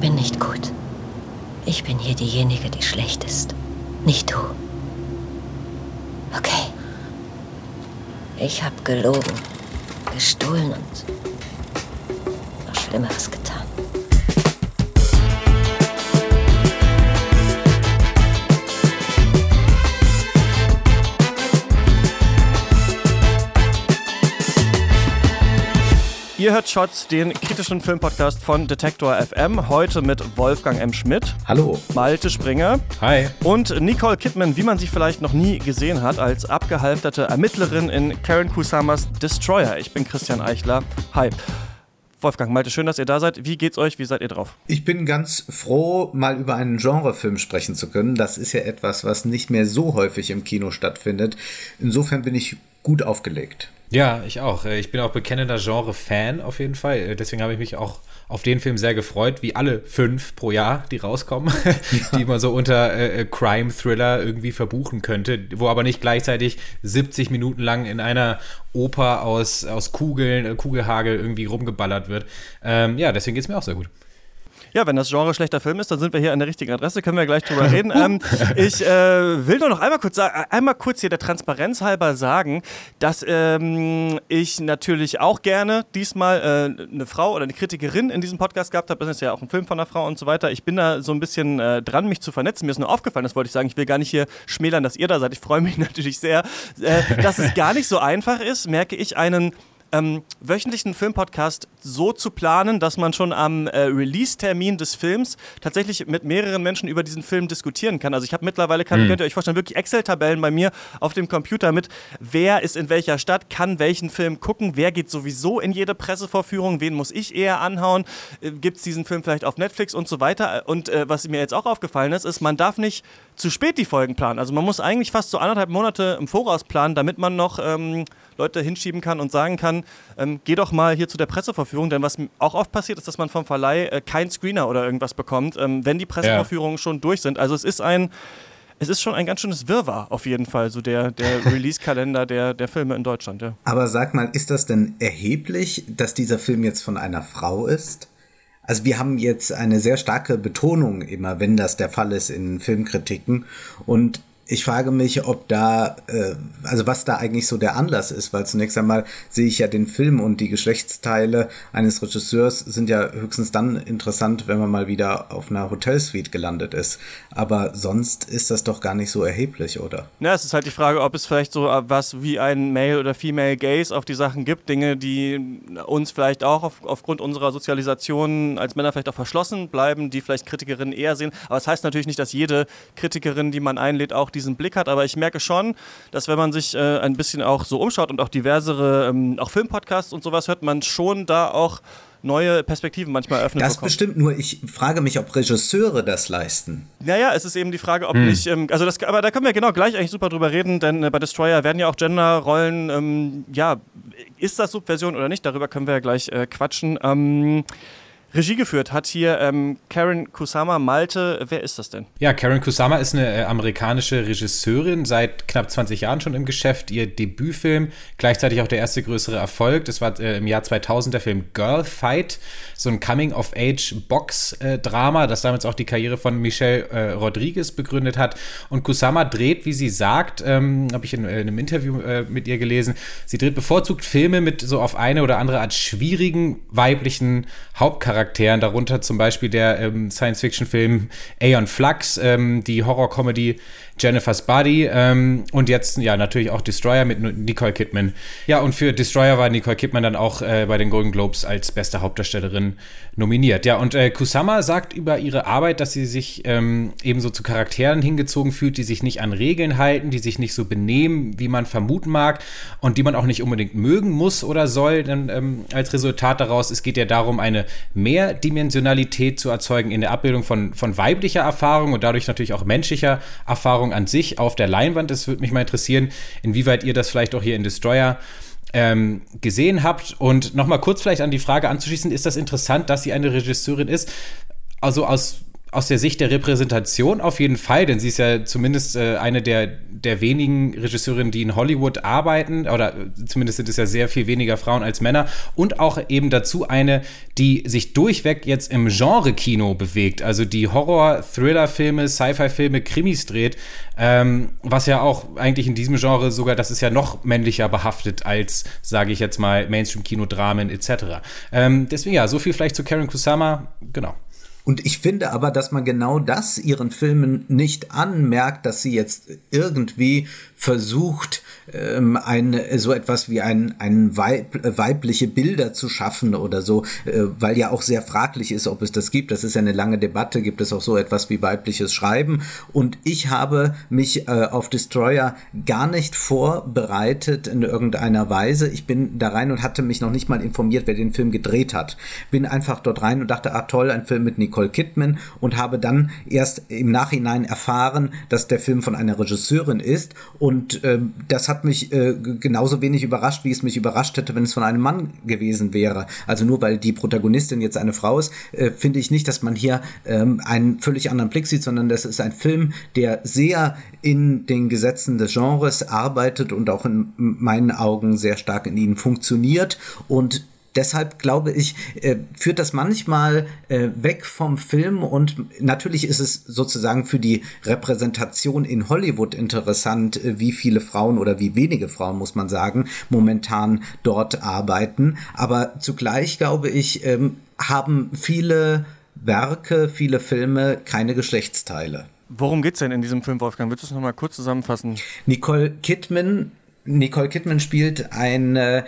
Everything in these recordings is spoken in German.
bin nicht gut. Ich bin hier diejenige, die schlecht ist. Nicht du. Okay. Ich habe gelogen, gestohlen und noch Schlimmeres getan. Ihr hört Shots, den kritischen Filmpodcast von Detektor FM. Heute mit Wolfgang M. Schmidt. Hallo. Malte Springer. Hi. Und Nicole Kidman, wie man sie vielleicht noch nie gesehen hat, als abgehalfterte Ermittlerin in Karen Kusamas Destroyer. Ich bin Christian Eichler. Hi. Wolfgang, Malte, schön, dass ihr da seid. Wie geht's euch? Wie seid ihr drauf? Ich bin ganz froh, mal über einen Genrefilm sprechen zu können. Das ist ja etwas, was nicht mehr so häufig im Kino stattfindet. Insofern bin ich gut aufgelegt. Ja, ich auch. Äh, ich bin auch bekennender Genre-Fan auf jeden Fall. Äh, deswegen habe ich mich auch auf den Film sehr gefreut, wie alle fünf pro Jahr, die rauskommen, ja. die man so unter äh, äh, Crime-Thriller irgendwie verbuchen könnte, wo aber nicht gleichzeitig 70 Minuten lang in einer Oper aus, aus Kugeln, Kugelhagel irgendwie rumgeballert wird. Ähm, ja, deswegen geht es mir auch sehr gut. Ja, wenn das Genre schlechter Film ist, dann sind wir hier an der richtigen Adresse, können wir gleich drüber reden. ähm, ich äh, will nur noch einmal kurz, einmal kurz hier der Transparenz halber sagen, dass ähm, ich natürlich auch gerne diesmal äh, eine Frau oder eine Kritikerin in diesem Podcast gehabt habe. Das ist ja auch ein Film von einer Frau und so weiter. Ich bin da so ein bisschen äh, dran, mich zu vernetzen. Mir ist nur aufgefallen, das wollte ich sagen. Ich will gar nicht hier schmälern, dass ihr da seid. Ich freue mich natürlich sehr, äh, dass es gar nicht so einfach ist, merke ich einen ähm, wöchentlichen Filmpodcast so zu planen, dass man schon am äh, Release-Termin des Films tatsächlich mit mehreren Menschen über diesen Film diskutieren kann. Also ich habe mittlerweile, kann, mhm. könnt ihr euch vorstellen, wirklich Excel-Tabellen bei mir auf dem Computer mit, wer ist in welcher Stadt, kann welchen Film gucken, wer geht sowieso in jede Pressevorführung, wen muss ich eher anhauen, äh, gibt es diesen Film vielleicht auf Netflix und so weiter. Und äh, was mir jetzt auch aufgefallen ist, ist, man darf nicht zu spät die Folgen planen. Also man muss eigentlich fast so anderthalb Monate im Voraus planen, damit man noch ähm, Leute hinschieben kann und sagen kann, ähm, geh doch mal hier zu der Presseverführung, denn was auch oft passiert ist, dass man vom Verleih äh, keinen Screener oder irgendwas bekommt, ähm, wenn die Presseverführungen ja. schon durch sind. Also es ist ein es ist schon ein ganz schönes Wirrwarr auf jeden Fall, so der, der Release-Kalender der, der Filme in Deutschland. Ja. Aber sag mal, ist das denn erheblich, dass dieser Film jetzt von einer Frau ist? Also wir haben jetzt eine sehr starke Betonung immer, wenn das der Fall ist in Filmkritiken. Und ich frage mich, ob da, äh, also was da eigentlich so der Anlass ist, weil zunächst einmal sehe ich ja den Film und die Geschlechtsteile eines Regisseurs sind ja höchstens dann interessant, wenn man mal wieder auf einer Hotelsuite gelandet ist. Aber sonst ist das doch gar nicht so erheblich, oder? Ja, es ist halt die Frage, ob es vielleicht so was wie ein Male oder Female Gaze auf die Sachen gibt, Dinge, die uns vielleicht auch auf, aufgrund unserer Sozialisation als Männer vielleicht auch verschlossen bleiben, die vielleicht Kritikerinnen eher sehen. Aber es das heißt natürlich nicht, dass jede Kritikerin, die man einlädt, auch die diesen Blick hat. Aber ich merke schon, dass wenn man sich äh, ein bisschen auch so umschaut und auch diversere, ähm, auch Filmpodcasts und sowas hört, man schon da auch neue Perspektiven manchmal öffnet. Das bekommt. bestimmt nur, ich frage mich, ob Regisseure das leisten. Naja, es ist eben die Frage, ob hm. nicht, ähm, also das, aber da können wir genau gleich eigentlich super drüber reden, denn äh, bei Destroyer werden ja auch Genderrollen, ähm, ja, ist das Subversion oder nicht, darüber können wir ja gleich äh, quatschen. Ähm, Regie geführt hat hier ähm, Karen Kusama Malte. Wer ist das denn? Ja, Karen Kusama ist eine äh, amerikanische Regisseurin, seit knapp 20 Jahren schon im Geschäft. Ihr Debütfilm, gleichzeitig auch der erste größere Erfolg. Das war äh, im Jahr 2000 der Film Girl Fight, so ein Coming-of-Age-Box-Drama, das damals auch die Karriere von Michelle äh, Rodriguez begründet hat. Und Kusama dreht, wie sie sagt, ähm, habe ich in, in, einem Interview äh, mit ihr gelesen, sie dreht bevorzugt Filme mit so auf eine oder andere Art schwierigen weiblichen Hauptcharakteren. Charakteren, darunter zum Beispiel der ähm, Science-Fiction-Film Aeon Flux, ähm, die Horror-Comedy Jennifer's Body ähm, und jetzt ja natürlich auch Destroyer mit Nicole Kidman. Ja, und für Destroyer war Nicole Kidman dann auch äh, bei den Golden Globes als beste Hauptdarstellerin nominiert. Ja, und äh, Kusama sagt über ihre Arbeit, dass sie sich ähm, ebenso zu Charakteren hingezogen fühlt, die sich nicht an Regeln halten, die sich nicht so benehmen, wie man vermuten mag und die man auch nicht unbedingt mögen muss oder soll. Denn ähm, als Resultat daraus, es geht ja darum, eine Mehrdimensionalität zu erzeugen in der Abbildung von, von weiblicher Erfahrung und dadurch natürlich auch menschlicher Erfahrung an sich auf der Leinwand. Es würde mich mal interessieren, inwieweit ihr das vielleicht auch hier in Destroyer ähm, gesehen habt. Und nochmal kurz vielleicht an die Frage anzuschließen, ist das interessant, dass sie eine Regisseurin ist? Also aus aus der Sicht der Repräsentation auf jeden Fall, denn sie ist ja zumindest äh, eine der, der wenigen Regisseurinnen, die in Hollywood arbeiten, oder äh, zumindest sind es ja sehr viel weniger Frauen als Männer, und auch eben dazu eine, die sich durchweg jetzt im Genre-Kino bewegt, also die Horror-, Thriller-Filme, Sci-Fi-Filme, Krimis dreht, ähm, was ja auch eigentlich in diesem Genre sogar, das ist ja noch männlicher behaftet als, sage ich jetzt mal, Mainstream-Kino, Dramen etc. Ähm, deswegen ja, so viel vielleicht zu Karen Kusama, genau. Und ich finde aber, dass man genau das ihren Filmen nicht anmerkt, dass sie jetzt irgendwie versucht, ähm, ein, so etwas wie ein, ein Weib, weibliche Bilder zu schaffen oder so, äh, weil ja auch sehr fraglich ist, ob es das gibt. Das ist ja eine lange Debatte. Gibt es auch so etwas wie weibliches Schreiben? Und ich habe mich äh, auf Destroyer gar nicht vorbereitet in irgendeiner Weise. Ich bin da rein und hatte mich noch nicht mal informiert, wer den Film gedreht hat. Bin einfach dort rein und dachte, ah toll, ein Film mit Nicole Kidman und habe dann erst im Nachhinein erfahren, dass der Film von einer Regisseurin ist und äh, das hat mich äh, genauso wenig überrascht, wie es mich überrascht hätte, wenn es von einem Mann gewesen wäre. Also nur weil die Protagonistin jetzt eine Frau ist, äh, finde ich nicht, dass man hier ähm, einen völlig anderen Blick sieht, sondern das ist ein Film, der sehr in den Gesetzen des Genres arbeitet und auch in meinen Augen sehr stark in ihnen funktioniert und deshalb glaube ich, äh, führt das manchmal äh, weg vom Film und natürlich ist es sozusagen für die Repräsentation in Hollywood interessant, äh, wie viele Frauen oder wie wenige Frauen, muss man sagen, momentan dort arbeiten. Aber zugleich glaube ich, ähm, haben viele Werke, viele Filme keine Geschlechtsteile. Worum geht es denn in diesem Film, Wolfgang? Willst du es nochmal kurz zusammenfassen? Nicole Kidman Nicole Kidman spielt eine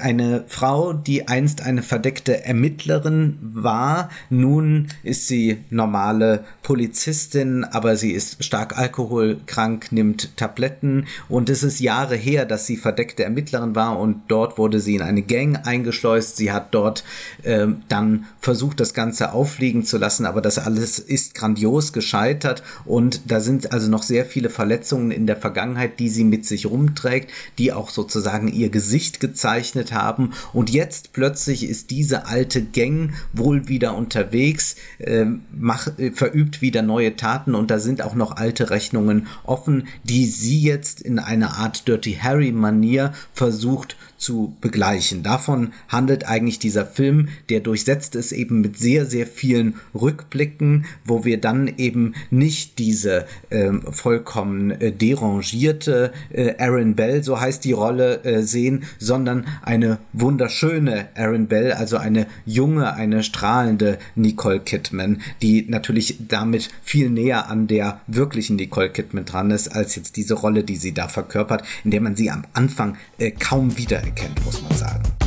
eine Frau, die einst eine verdeckte Ermittlerin war. Nun ist sie normale Polizistin, aber sie ist stark alkoholkrank, nimmt Tabletten und es ist Jahre her, dass sie verdeckte Ermittlerin war und dort wurde sie in eine Gang eingeschleust. Sie hat dort äh, dann versucht, das Ganze auffliegen zu lassen, aber das alles ist grandios gescheitert und da sind also noch sehr viele Verletzungen in der Vergangenheit, die sie mit sich rumträgt, die auch sozusagen ihr Gesicht gezeigt gezeichnet haben. Und jetzt plötzlich ist diese alte Gang wohl wieder unterwegs, äh, mach, verübt wieder neue Taten. Und da sind auch noch alte Rechnungen offen, die sie jetzt in einer Art Dirty Harry Manier versucht zu begleichen. Davon handelt eigentlich dieser Film, der durchsetzt ist eben mit sehr, sehr vielen Rückblicken, wo wir dann eben nicht diese äh, vollkommen äh, derangierte äh, Aaron Bell, so heißt die Rolle, äh, sehen, sondern eine wunderschöne Aaron Bell, also eine junge, eine strahlende Nicole Kidman, die natürlich damit viel näher an der wirklichen Nicole Kidman dran ist, als jetzt diese Rolle, die sie da verkörpert, in der man sie am Anfang äh, kaum wiedererkennt kennt, muss man sagen.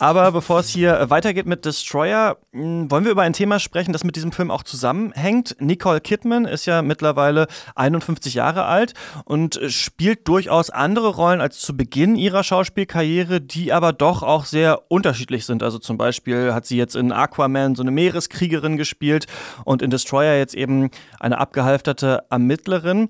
Aber bevor es hier weitergeht mit Destroyer, hm, wollen wir über ein Thema sprechen, das mit diesem Film auch zusammenhängt. Nicole Kidman ist ja mittlerweile 51 Jahre alt und spielt durchaus andere Rollen als zu Beginn ihrer Schauspielkarriere, die aber doch auch sehr unterschiedlich sind. Also zum Beispiel hat sie jetzt in Aquaman so eine Meereskriegerin gespielt und in Destroyer jetzt eben eine abgehalfterte Ermittlerin.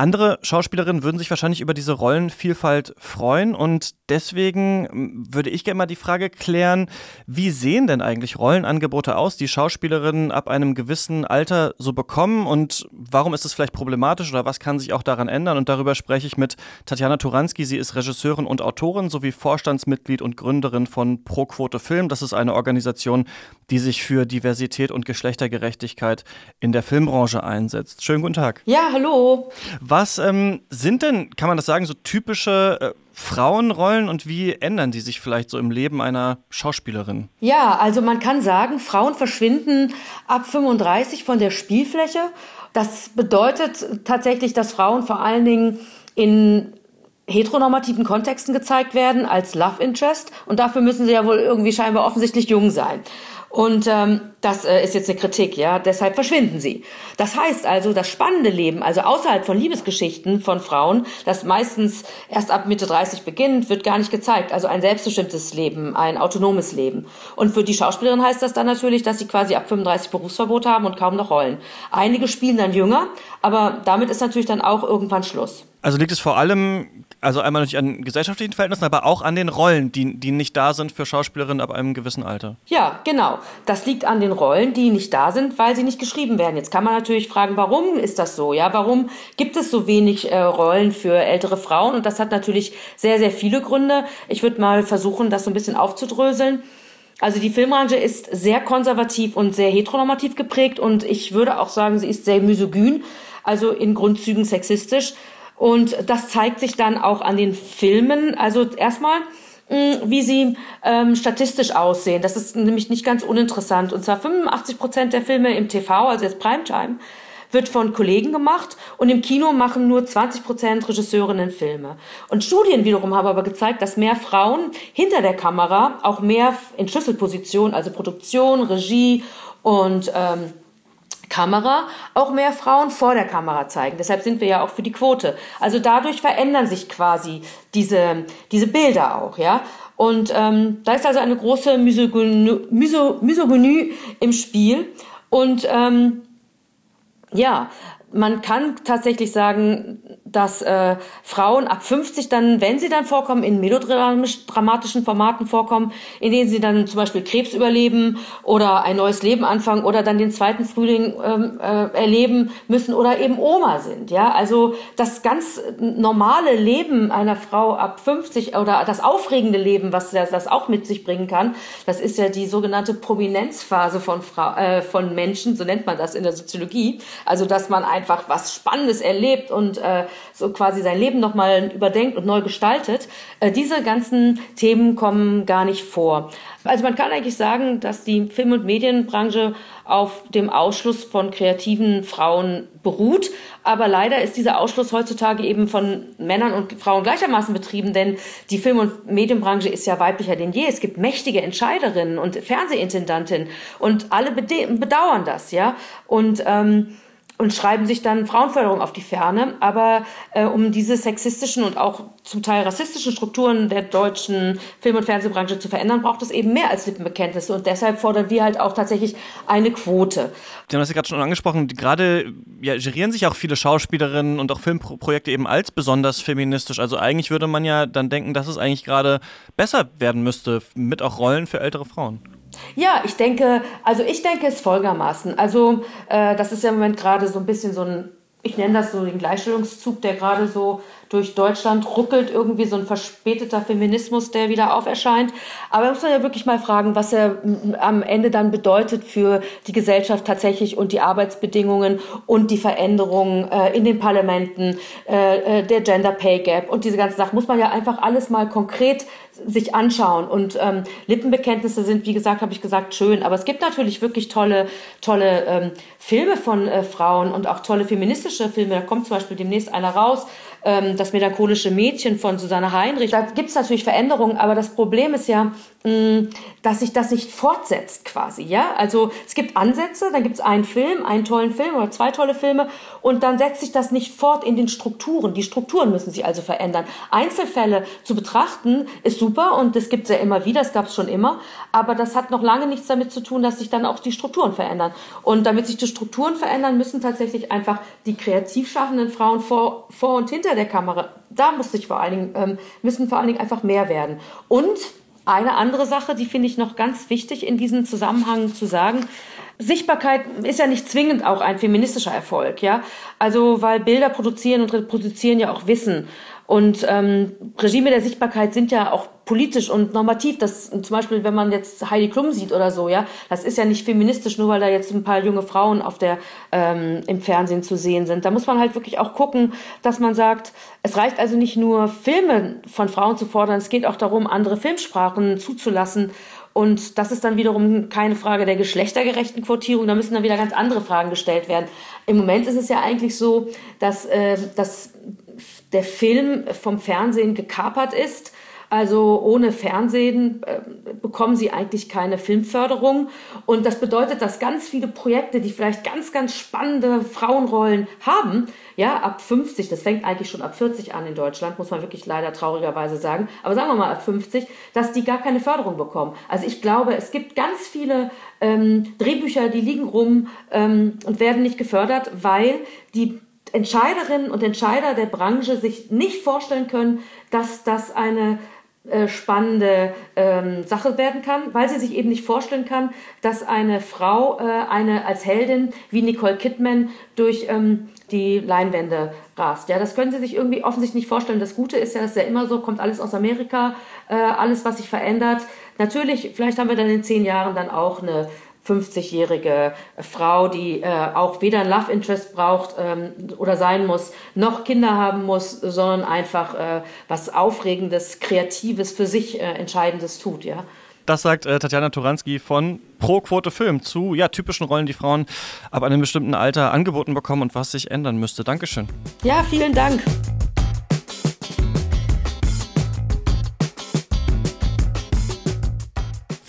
Andere Schauspielerinnen würden sich wahrscheinlich über diese Rollenvielfalt freuen und deswegen hm, würde ich gerne mal die Frage klären, wie sehen denn eigentlich Rollenangebote aus, die Schauspielerinnen ab einem gewissen Alter so bekommen und warum ist es vielleicht problematisch oder was kann sich auch daran ändern? Und darüber spreche ich mit Tatjana Turanski. Sie ist Regisseurin und Autorin sowie Vorstandsmitglied und Gründerin von Pro Quote Film. Das ist eine Organisation, die sich für Diversität und Geschlechtergerechtigkeit in der Filmbranche einsetzt. Schönen guten Tag. Ja, hallo. Was ähm, sind denn, kann man das sagen, so typische äh, Frauenrollen und wie ändern die sich vielleicht so im Leben einer Schauspielerin? Ja, also man kann sagen, Frauen verschwinden ab 35 von der Spielfläche. Das bedeutet tatsächlich, dass Frauen vor allen Dingen in heteronormativen Kontexten gezeigt werden als Love Interest und dafür müssen sie ja wohl irgendwie scheinbar offensichtlich jung sein. Und ähm, das äh, ist jetzt eine Kritik, ja. Deshalb verschwinden sie. Das heißt also, das spannende Leben, also außerhalb von Liebesgeschichten von Frauen, das meistens erst ab Mitte 30 beginnt, wird gar nicht gezeigt. Also ein selbstbestimmtes Leben, ein autonomes Leben. Und für die Schauspielerin heißt das dann natürlich, dass sie quasi ab 35 Berufsverbot haben und kaum noch rollen. Einige spielen dann jünger, aber damit ist natürlich dann auch irgendwann Schluss. Also liegt es vor allem, also einmal natürlich an gesellschaftlichen Verhältnissen, aber auch an den Rollen, die, die nicht da sind für Schauspielerinnen ab einem gewissen Alter. Ja, genau. Das liegt an den Rollen, die nicht da sind, weil sie nicht geschrieben werden. Jetzt kann man natürlich fragen, warum ist das so? Ja, warum gibt es so wenig äh, Rollen für ältere Frauen? Und das hat natürlich sehr, sehr viele Gründe. Ich würde mal versuchen, das so ein bisschen aufzudröseln. Also die Filmbranche ist sehr konservativ und sehr heteronormativ geprägt und ich würde auch sagen, sie ist sehr misogyn, also in Grundzügen sexistisch. Und das zeigt sich dann auch an den Filmen. Also erstmal, wie sie ähm, statistisch aussehen. Das ist nämlich nicht ganz uninteressant. Und zwar 85 Prozent der Filme im TV, also jetzt Primetime, wird von Kollegen gemacht und im Kino machen nur 20 Prozent Regisseurinnen Filme. Und Studien wiederum haben aber gezeigt, dass mehr Frauen hinter der Kamera auch mehr in Schlüsselpositionen, also Produktion, Regie und ähm, Kamera auch mehr Frauen vor der Kamera zeigen. Deshalb sind wir ja auch für die Quote. Also dadurch verändern sich quasi diese, diese Bilder auch, ja. Und ähm, da ist also eine große Misogynie, Misogynie im Spiel. Und ähm, ja, man kann tatsächlich sagen, dass äh, Frauen ab 50 dann, wenn sie dann vorkommen, in melodramatischen Formaten vorkommen, in denen sie dann zum Beispiel Krebs überleben oder ein neues Leben anfangen oder dann den zweiten Frühling ähm, äh, erleben müssen oder eben Oma sind. Ja, also das ganz normale Leben einer Frau ab 50 oder das aufregende Leben, was das, das auch mit sich bringen kann, das ist ja die sogenannte Prominenzphase von, Frau, äh, von Menschen, so nennt man das in der Soziologie. Also dass man einfach was Spannendes erlebt und äh, so quasi sein Leben nochmal überdenkt und neu gestaltet. Äh, diese ganzen Themen kommen gar nicht vor. Also man kann eigentlich sagen, dass die Film- und Medienbranche auf dem Ausschluss von kreativen Frauen beruht. Aber leider ist dieser Ausschluss heutzutage eben von Männern und Frauen gleichermaßen betrieben, denn die Film- und Medienbranche ist ja weiblicher denn je. Es gibt mächtige Entscheiderinnen und Fernsehintendantinnen und alle bedauern das, ja. Und ähm, und schreiben sich dann Frauenförderung auf die Ferne. Aber äh, um diese sexistischen und auch zum Teil rassistischen Strukturen der deutschen Film- und Fernsehbranche zu verändern, braucht es eben mehr als Lippenbekenntnisse. Und deshalb fordern wir halt auch tatsächlich eine Quote. Sie haben das ja gerade schon angesprochen. Gerade ja, gerieren sich auch viele Schauspielerinnen und auch Filmprojekte eben als besonders feministisch. Also eigentlich würde man ja dann denken, dass es eigentlich gerade besser werden müsste, mit auch Rollen für ältere Frauen. Ja, ich denke, also ich denke es folgermaßen. Also äh, das ist ja im Moment gerade so ein bisschen so ein, ich nenne das so den Gleichstellungszug, der gerade so durch Deutschland ruckelt, irgendwie so ein verspäteter Feminismus, der wieder auferscheint. Aber man muss man ja wirklich mal fragen, was er am Ende dann bedeutet für die Gesellschaft tatsächlich und die Arbeitsbedingungen und die Veränderungen äh, in den Parlamenten, äh, äh der Gender Pay Gap und diese ganzen Sachen. Muss man ja einfach alles mal konkret sich anschauen. Und ähm, Lippenbekenntnisse sind, wie gesagt, habe ich gesagt, schön. Aber es gibt natürlich wirklich tolle, tolle ähm, Filme von äh, Frauen und auch tolle feministische Filme. Da kommt zum Beispiel demnächst einer raus ähm, das melancholische Mädchen von Susanne Heinrich. Da gibt es natürlich Veränderungen, aber das Problem ist ja, dass sich das nicht fortsetzt quasi. Ja, also es gibt Ansätze, dann gibt es einen Film, einen tollen Film oder zwei tolle Filme und dann setzt sich das nicht fort in den Strukturen. Die Strukturen müssen sich also verändern. Einzelfälle zu betrachten ist super und das gibt es ja immer wieder, das gab es schon immer, aber das hat noch lange nichts damit zu tun, dass sich dann auch die Strukturen verändern. Und damit sich die Strukturen verändern, müssen tatsächlich einfach die kreativ schaffenden Frauen vor, vor und hinter der Kamera, da muss sich vor allen Dingen, ähm, müssen vor allen Dingen einfach mehr werden. Und eine andere Sache, die finde ich noch ganz wichtig in diesem Zusammenhang zu sagen, Sichtbarkeit ist ja nicht zwingend auch ein feministischer Erfolg, ja. Also, weil Bilder produzieren und reproduzieren ja auch Wissen. Und ähm, Regime der Sichtbarkeit sind ja auch politisch und normativ. Das zum Beispiel, wenn man jetzt Heidi Klum sieht oder so, ja, das ist ja nicht feministisch, nur weil da jetzt ein paar junge Frauen auf der ähm, im Fernsehen zu sehen sind. Da muss man halt wirklich auch gucken, dass man sagt, es reicht also nicht nur Filme von Frauen zu fordern, es geht auch darum, andere Filmsprachen zuzulassen. Und das ist dann wiederum keine Frage der geschlechtergerechten Quotierung, da müssen dann wieder ganz andere Fragen gestellt werden. Im Moment ist es ja eigentlich so, dass, äh, dass der Film vom Fernsehen gekapert ist. Also ohne Fernsehen äh, bekommen sie eigentlich keine Filmförderung. Und das bedeutet, dass ganz viele Projekte, die vielleicht ganz, ganz spannende Frauenrollen haben, ja, ab 50, das fängt eigentlich schon ab 40 an in Deutschland, muss man wirklich leider traurigerweise sagen, aber sagen wir mal ab 50, dass die gar keine Förderung bekommen. Also ich glaube, es gibt ganz viele ähm, Drehbücher, die liegen rum ähm, und werden nicht gefördert, weil die Entscheiderinnen und Entscheider der Branche sich nicht vorstellen können, dass das eine äh, spannende ähm, Sache werden kann, weil sie sich eben nicht vorstellen kann, dass eine Frau äh, eine als Heldin wie Nicole Kidman durch ähm, die Leinwände rast. Ja, das können sie sich irgendwie offensichtlich nicht vorstellen. Das Gute ist ja, das ist ja immer so, kommt alles aus Amerika, äh, alles, was sich verändert. Natürlich, vielleicht haben wir dann in zehn Jahren dann auch eine 50-jährige Frau, die äh, auch weder ein Love Interest braucht ähm, oder sein muss, noch Kinder haben muss, sondern einfach äh, was Aufregendes, Kreatives, für sich äh, Entscheidendes tut, ja. Das sagt äh, Tatjana Turanski von Pro Quote Film zu ja, typischen Rollen, die Frauen ab einem bestimmten Alter angeboten bekommen und was sich ändern müsste. Dankeschön. Ja, vielen Dank.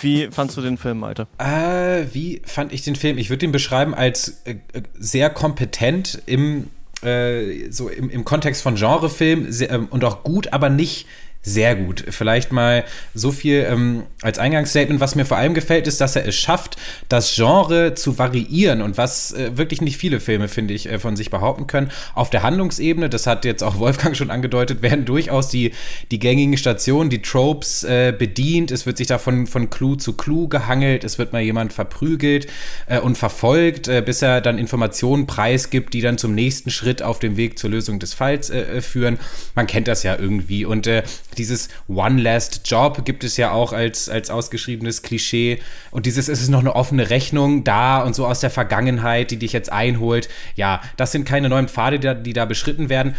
Wie fandst du den Film, Malte? Äh, wie fand ich den Film? Ich würde ihn beschreiben als äh, äh sehr kompetent im, äh, so im, im Kontext von Genrefilm sehr, ähm, und auch gut, aber nicht sehr gut. Vielleicht mal so viel ähm, als Eingangsstatement. Was mir vor allem gefällt, ist, dass er es schafft, das Genre zu variieren und was äh, wirklich nicht viele Filme, finde ich, äh, von sich behaupten können. Auf der Handlungsebene, das hat jetzt auch Wolfgang schon angedeutet, werden durchaus die, die gängigen Stationen, die Tropes äh, bedient. Es wird sich da von, von Clou zu Clou gehangelt. Es wird mal jemand verprügelt äh, und verfolgt, äh, bis er dann Informationen preisgibt, die dann zum nächsten Schritt auf dem Weg zur Lösung des Falls äh, führen. Man kennt das ja irgendwie. Und dieses One Last Job gibt es ja auch als, als ausgeschriebenes Klischee. Und dieses, es ist noch eine offene Rechnung da und so aus der Vergangenheit, die dich jetzt einholt. Ja, das sind keine neuen Pfade, die die da beschritten werden.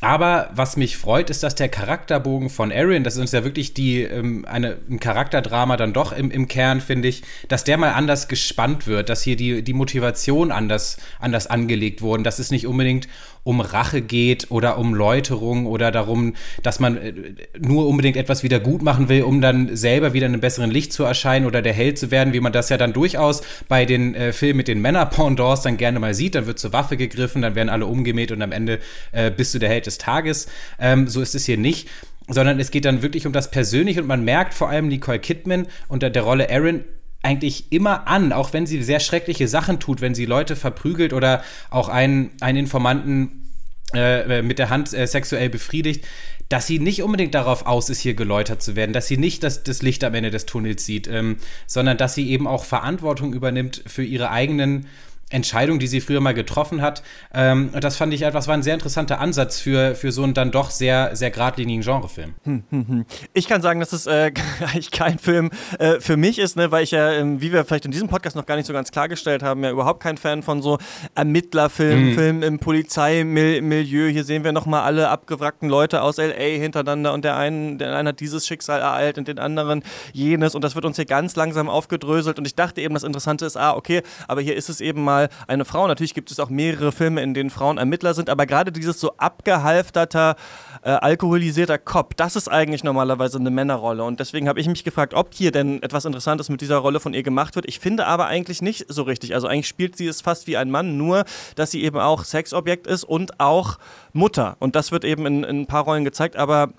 Aber was mich freut, ist, dass der Charakterbogen von Erin, das ist uns ja wirklich die, ähm, eine, ein Charakterdrama dann doch im, im Kern, finde ich, dass der mal anders gespannt wird, dass hier die, die Motivation anders, anders angelegt wurden, dass es nicht unbedingt um Rache geht oder um Läuterung oder darum, dass man äh, nur unbedingt etwas wieder gut machen will, um dann selber wieder in einem besseren Licht zu erscheinen oder der Held zu werden, wie man das ja dann durchaus bei den äh, Filmen mit den Männer-Pendants dann gerne mal sieht. Dann wird zur Waffe gegriffen, dann werden alle umgemäht und am Ende äh, bist du der Held des Tages. Ähm, so ist es hier nicht sondern es geht dann wirklich um das Persönliche und man merkt vor allem Nicole Kidman unter der Rolle Aaron eigentlich immer an, auch wenn sie sehr schreckliche Sachen tut, wenn sie Leute verprügelt oder auch einen, einen Informanten äh, mit der Hand äh, sexuell befriedigt, dass sie nicht unbedingt darauf aus ist, hier geläutert zu werden, dass sie nicht das, das Licht am Ende des Tunnels sieht, ähm, sondern dass sie eben auch Verantwortung übernimmt für ihre eigenen Entscheidung, die sie früher mal getroffen hat. Ähm, und das fand ich etwas, war ein sehr interessanter Ansatz für, für so einen dann doch sehr, sehr geradlinigen Genrefilm. Hm, hm, hm. Ich kann sagen, dass es äh, eigentlich kein Film äh, für mich ist, ne, weil ich ja, ähm, wie wir vielleicht in diesem Podcast noch gar nicht so ganz klargestellt haben, ja überhaupt kein Fan von so Ermittlerfilmen. Filmen im Polizeimilieu. Hier sehen wir nochmal alle abgewrackten Leute aus L.A. hintereinander und der eine, der eine hat dieses Schicksal ereilt und den anderen jenes und das wird uns hier ganz langsam aufgedröselt und ich dachte eben, das Interessante ist, ah, okay, aber hier ist es eben mal mal eine Frau. Natürlich gibt es auch mehrere Filme, in denen Frauen Ermittler sind, aber gerade dieses so abgehalfterter, äh, alkoholisierter Cop, das ist eigentlich normalerweise eine Männerrolle. Und deswegen habe ich mich gefragt, ob hier denn etwas Interessantes mit dieser Rolle von ihr gemacht wird. Ich finde aber eigentlich nicht so richtig. Also eigentlich spielt sie es fast wie ein Mann, nur dass sie eben auch Sexobjekt ist und auch Mutter. Und das wird eben in, in ein paar Rollen gezeigt, aber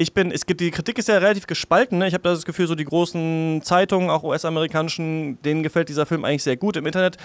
ich bin, es gibt, die Kritik ist ja relativ gespalten. Ne? Ich habe das Gefühl, so die großen Zeitungen, auch US-amerikanischen, denen gefällt dieser Film eigentlich sehr gut. Im Internet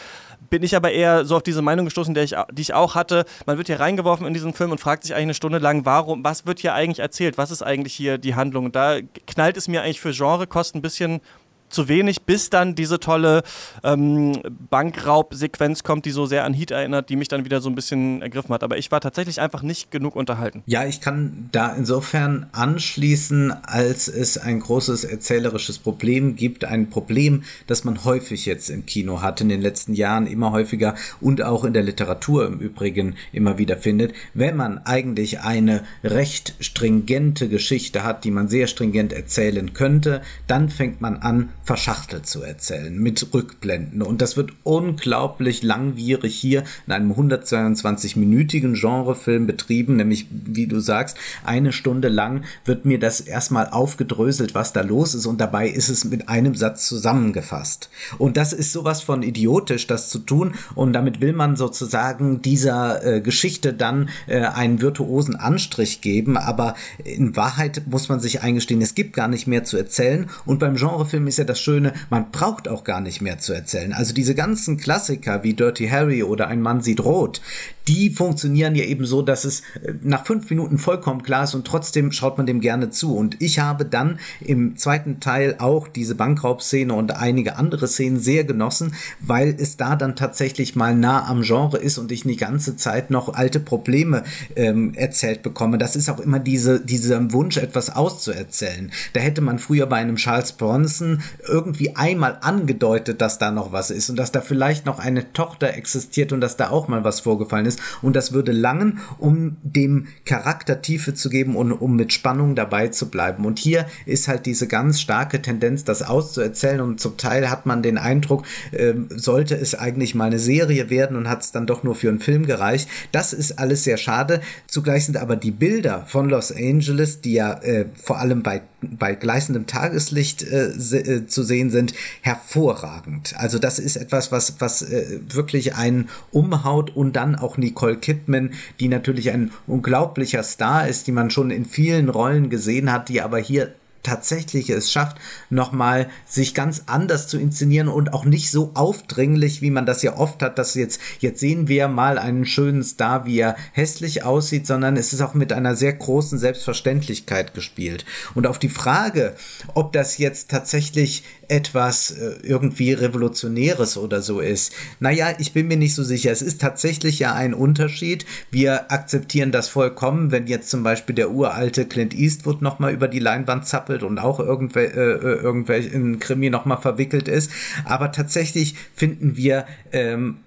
bin ich aber eher so auf diese Meinung gestoßen, der ich, die ich auch hatte. Man wird hier reingeworfen in diesen Film und fragt sich eigentlich eine Stunde lang, warum, was wird hier eigentlich erzählt? Was ist eigentlich hier die Handlung? Und da knallt es mir eigentlich für Genrekosten ein bisschen zu wenig, bis dann diese tolle ähm, Bankraub-Sequenz kommt, die so sehr an Heat erinnert, die mich dann wieder so ein bisschen ergriffen hat. Aber ich war tatsächlich einfach nicht genug unterhalten. Ja, ich kann da insofern anschließen, als es ein großes erzählerisches Problem gibt. Ein Problem, das man häufig jetzt im Kino hat, in den letzten Jahren immer häufiger und auch in der Literatur im Übrigen immer wieder findet. Wenn man eigentlich eine recht stringente Geschichte hat, die man sehr stringent erzählen könnte, dann fängt man an, verschachtelt zu erzählen, mit Rückblenden. Und das wird unglaublich langwierig hier in einem 122-minütigen Genrefilm betrieben, nämlich, wie du sagst, eine Stunde lang wird mir das erstmal aufgedröselt, was da los ist, und dabei ist es mit einem Satz zusammengefasst. Und das ist sowas von idiotisch, das zu tun, und damit will man sozusagen dieser äh, Geschichte dann äh, einen virtuosen Anstrich geben, aber in Wahrheit muss man sich eingestehen, es gibt gar nicht mehr zu erzählen, und beim Genrefilm ist ja das das Schöne, man braucht auch gar nicht mehr zu erzählen. Also diese ganzen Klassiker wie Dirty Harry oder Ein Mann sieht rot, die funktionieren ja eben so, dass es äh, nach fünf Minuten vollkommen klar ist und trotzdem schaut man dem gerne zu. Und ich habe dann im zweiten Teil auch diese Bankraubszene und einige andere Szenen sehr genossen, weil es da dann tatsächlich mal nah am Genre ist und ich die ganze Zeit noch alte Probleme ähm, erzählt bekomme. Das ist auch immer diese, dieser Wunsch, etwas auszuerzählen. Da hätte man früher bei einem Charles Bronson irgendwie einmal angedeutet, dass da noch was ist und dass da vielleicht noch eine Tochter existiert und dass da auch mal was vorgefallen ist ist. Und das würde langen, um dem Charakter Tiefe zu geben und um mit Spannung dabei zu bleiben. Und hier ist halt diese ganz starke Tendenz, das auszuerzählen. Und zum Teil hat man den Eindruck, äh, sollte es eigentlich mal eine Serie werden und hat es dann doch nur für einen Film gereicht. Das ist alles sehr schade. Zugleich sind aber die Bilder von Los Angeles, die ja äh, vor allem bei bei gleißendem Tageslicht äh, se äh, zu sehen sind, hervorragend. Also das ist etwas, was, was äh, wirklich einen umhaut und dann auch Nicole Kidman, die natürlich ein unglaublicher Star ist, die man schon in vielen Rollen gesehen hat, die aber hier tatsächlich es schafft, nochmal sich ganz anders zu inszenieren und auch nicht so aufdringlich, wie man das ja oft hat, dass jetzt, jetzt sehen wir mal einen schönen Star, wie er hässlich aussieht, sondern es ist auch mit einer sehr großen Selbstverständlichkeit gespielt. Und auf die Frage, ob das jetzt tatsächlich etwas äh, irgendwie Revolutionäres oder so ist. Naja, ich bin mir nicht so sicher. Es ist tatsächlich ja ein Unterschied. Wir akzeptieren das vollkommen, wenn jetzt zum Beispiel der uralte Clint Eastwood nochmal über die Leinwand zappelt und auch irgendwel, äh, äh irgendwelch in Krimi nochmal verwickelt ist. Aber tatsächlich finden wir ähm,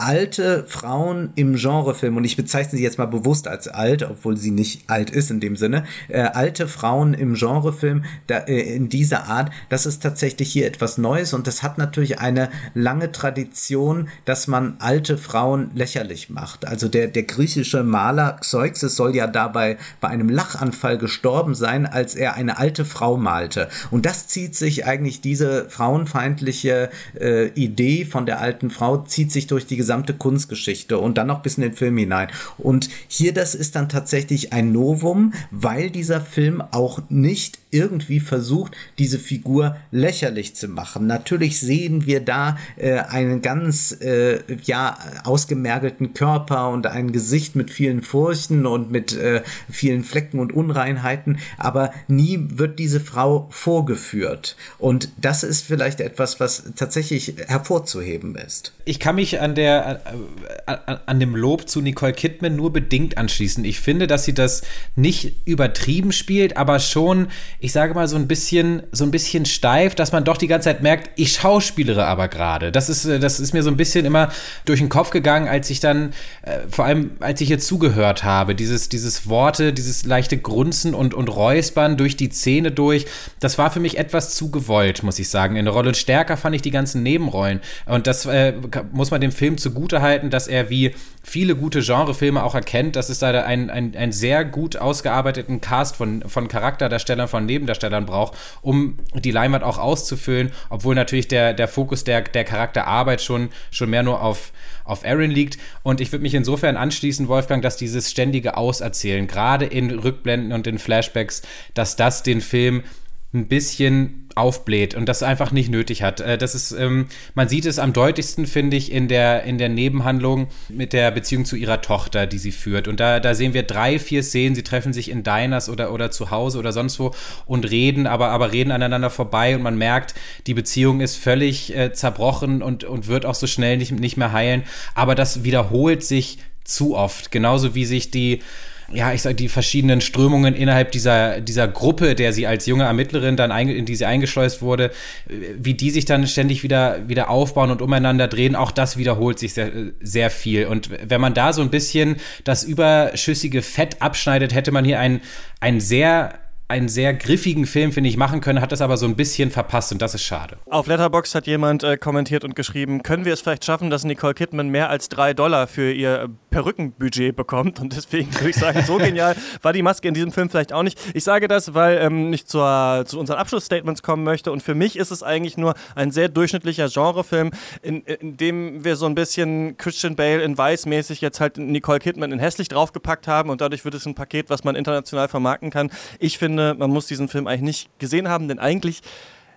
alte Frauen im Genrefilm, und ich bezeichne sie jetzt mal bewusst als alt, obwohl sie nicht alt ist in dem Sinne, äh, alte Frauen im Genrefilm da, äh, in dieser Art, das ist tatsächlich hier etwas Neues und das hat natürlich eine lange Tradition, dass man alte Frauen lächerlich macht. Also der, der griechische Maler Xeuxes soll ja dabei bei einem Lachanfall gestorben sein, als er eine alte Frau malte. Und das zieht sich eigentlich, diese frauenfeindliche äh, Idee von der alten Frau, zieht sich durch die gesamte gesamte Kunstgeschichte und dann noch bis in den Film hinein. Und hier, das ist dann tatsächlich ein Novum, weil dieser Film auch nicht irgendwie versucht, diese Figur lächerlich zu machen. Natürlich sehen wir da äh, einen ganz äh, ja ausgemergelten Körper und ein Gesicht mit vielen Furchen und mit äh, vielen Flecken und Unreinheiten, aber nie wird diese Frau vorgeführt. Und das ist vielleicht etwas, was tatsächlich hervorzuheben ist. Ich kann mich an der an, an, dem Lob zu Nicole Kidman nur bedingt anschließen. Ich finde, dass sie das nicht übertrieben spielt, aber schon, ich sage mal, so ein bisschen, so ein bisschen steif, dass man doch die ganze Zeit merkt, ich schauspielere aber gerade. Das ist, das ist mir so ein bisschen immer durch den Kopf gegangen, als ich dann, äh, vor allem als ich ihr zugehört habe, dieses, dieses Worte, dieses leichte Grunzen und, und Räuspern durch die Zähne durch, das war für mich etwas zu gewollt, muss ich sagen. In der Rolle und stärker fand ich die ganzen Nebenrollen. Und das äh, muss man dem Film zu zugutehalten, dass er wie viele gute Genrefilme auch erkennt, dass es da einen, einen, einen sehr gut ausgearbeiteten Cast von, von Charakterdarstellern, von Nebendarstellern braucht, um die Leinwand auch auszufüllen, obwohl natürlich der, der Fokus der, der Charakterarbeit schon, schon mehr nur auf, auf Aaron liegt. Und ich würde mich insofern anschließen, Wolfgang, dass dieses ständige Auserzählen, gerade in Rückblenden und in Flashbacks, dass das den Film ein bisschen aufbläht und das einfach nicht nötig hat. Äh, das ist, ähm, man sieht es am deutlichsten, finde ich, in der, in der Nebenhandlung mit der Beziehung zu ihrer Tochter, die sie führt. Und da, da sehen wir drei, vier Szenen, sie treffen sich in Diners oder, oder zu Hause oder sonst wo und reden, aber, aber reden aneinander vorbei und man merkt, die Beziehung ist völlig äh, zerbrochen und, und wird auch so schnell nicht, nicht mehr heilen. Aber das wiederholt sich zu oft. Genauso wie sich die ja, ich sag, die verschiedenen Strömungen innerhalb dieser, dieser Gruppe, der sie als junge Ermittlerin dann ein, in die sie eingeschleust wurde, wie die sich dann ständig wieder, wieder aufbauen und umeinander drehen, auch das wiederholt sich sehr, sehr viel. Und wenn man da so ein bisschen das überschüssige Fett abschneidet, hätte man hier ein, ein sehr einen sehr griffigen Film, finde ich, machen können, hat das aber so ein bisschen verpasst und das ist schade. Auf Letterboxd hat jemand äh, kommentiert und geschrieben, können wir es vielleicht schaffen, dass Nicole Kidman mehr als drei Dollar für ihr Perückenbudget bekommt und deswegen würde ich sagen, so genial war die Maske in diesem Film vielleicht auch nicht. Ich sage das, weil ähm, ich zur, zu unseren Abschlussstatements kommen möchte und für mich ist es eigentlich nur ein sehr durchschnittlicher Genrefilm, in, in dem wir so ein bisschen Christian Bale in weiß mäßig jetzt halt Nicole Kidman in hässlich draufgepackt haben und dadurch wird es ein Paket, was man international vermarkten kann. Ich finde, man muss diesen Film eigentlich nicht gesehen haben, denn eigentlich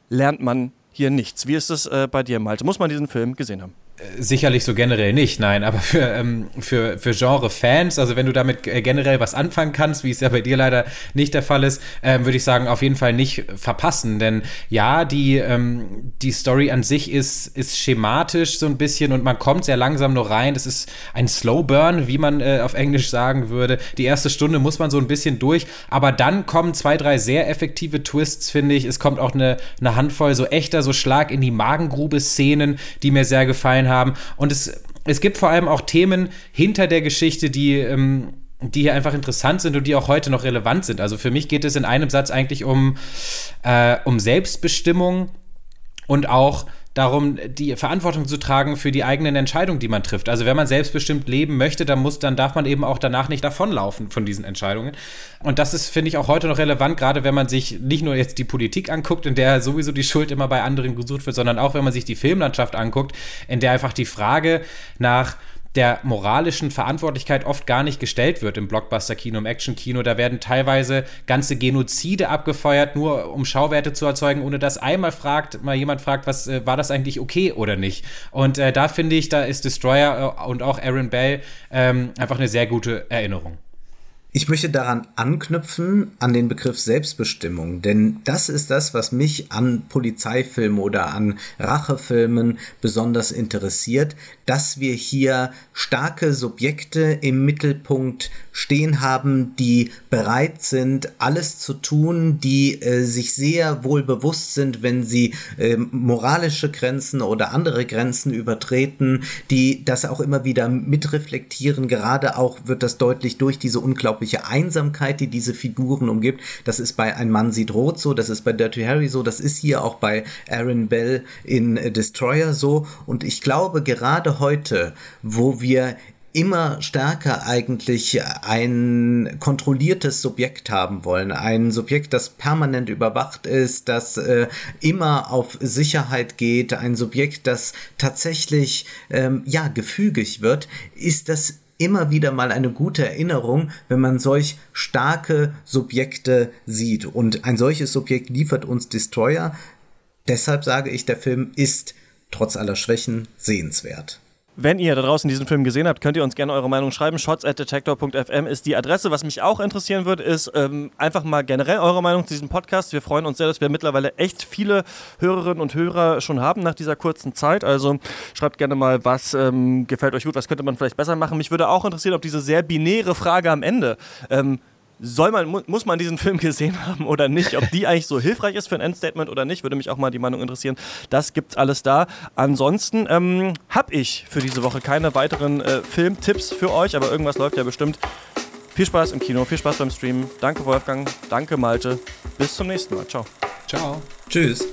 lernt man hier nichts. Wie ist es äh, bei dir, Malte? Muss man diesen Film gesehen haben? Sicherlich so generell nicht, nein, aber für, ähm, für, für Genre-Fans, also wenn du damit äh, generell was anfangen kannst, wie es ja bei dir leider nicht der Fall ist, ähm, würde ich sagen, auf jeden Fall nicht verpassen. Denn ja, die, ähm, die Story an sich ist, ist schematisch so ein bisschen und man kommt sehr langsam nur rein. Das ist ein Slow Burn, wie man äh, auf Englisch sagen würde. Die erste Stunde muss man so ein bisschen durch, aber dann kommen zwei, drei sehr effektive Twists, finde ich. Es kommt auch eine, eine Handvoll so echter, so Schlag in die Magengrube-Szenen, die mir sehr gefallen haben. Und es, es gibt vor allem auch Themen hinter der Geschichte, die. Ähm, die hier einfach interessant sind und die auch heute noch relevant sind. Also für mich geht es in einem Satz eigentlich um, äh, um Selbstbestimmung und auch darum, die Verantwortung zu tragen für die eigenen Entscheidungen, die man trifft. Also wenn man selbstbestimmt leben möchte, dann muss, dann darf man eben auch danach nicht davonlaufen von diesen Entscheidungen. Und das ist, finde ich, auch heute noch relevant, gerade wenn man sich nicht nur jetzt die Politik anguckt, in der sowieso die Schuld immer bei anderen gesucht wird, sondern auch wenn man sich die Filmlandschaft anguckt, in der einfach die Frage nach der moralischen Verantwortlichkeit oft gar nicht gestellt wird im Blockbuster-Kino, im Action-Kino. Da werden teilweise ganze Genozide abgefeuert, nur um Schauwerte zu erzeugen, ohne dass einmal fragt, mal jemand fragt, was äh, war das eigentlich okay oder nicht. Und äh, da finde ich, da ist Destroyer äh, und auch Aaron Bell ähm, einfach eine sehr gute Erinnerung. Ich möchte daran anknüpfen, an den Begriff Selbstbestimmung, denn das ist das, was mich an Polizeifilmen oder an Rachefilmen besonders interessiert, dass wir hier starke Subjekte im Mittelpunkt stehen haben, die bereit sind, alles zu tun, die äh, sich sehr wohl bewusst sind, wenn sie äh, moralische Grenzen oder andere Grenzen übertreten, die das auch immer wieder mitreflektieren. Gerade auch wird das deutlich durch diese unglaubliche Einsamkeit, die diese Figuren umgibt. Das ist bei Ein Mann sieht rot so, das ist bei Dirty Harry so, das ist hier auch bei Aaron Bell in Destroyer so. Und ich glaube, gerade heute, wo wir immer stärker eigentlich ein kontrolliertes Subjekt haben wollen. Ein Subjekt, das permanent überwacht ist, das äh, immer auf Sicherheit geht, ein Subjekt, das tatsächlich ähm, ja gefügig wird, ist das immer wieder mal eine gute Erinnerung, wenn man solch starke Subjekte sieht. Und ein solches Subjekt liefert uns Destroyer. Deshalb sage ich, der Film ist trotz aller Schwächen sehenswert. Wenn ihr da draußen diesen Film gesehen habt, könnt ihr uns gerne eure Meinung schreiben. Shots at detector.fm ist die Adresse. Was mich auch interessieren würde, ist ähm, einfach mal generell eure Meinung zu diesem Podcast. Wir freuen uns sehr, dass wir mittlerweile echt viele Hörerinnen und Hörer schon haben nach dieser kurzen Zeit. Also schreibt gerne mal, was ähm, gefällt euch gut, was könnte man vielleicht besser machen. Mich würde auch interessieren, ob diese sehr binäre Frage am Ende. Ähm, soll man, mu muss man diesen Film gesehen haben oder nicht? Ob die eigentlich so hilfreich ist für ein Endstatement oder nicht, würde mich auch mal die Meinung interessieren. Das gibt's alles da. Ansonsten ähm, habe ich für diese Woche keine weiteren äh, Filmtipps für euch, aber irgendwas läuft ja bestimmt. Viel Spaß im Kino, viel Spaß beim Streamen. Danke Wolfgang, danke Malte. Bis zum nächsten Mal. Ciao. Ciao. Tschüss.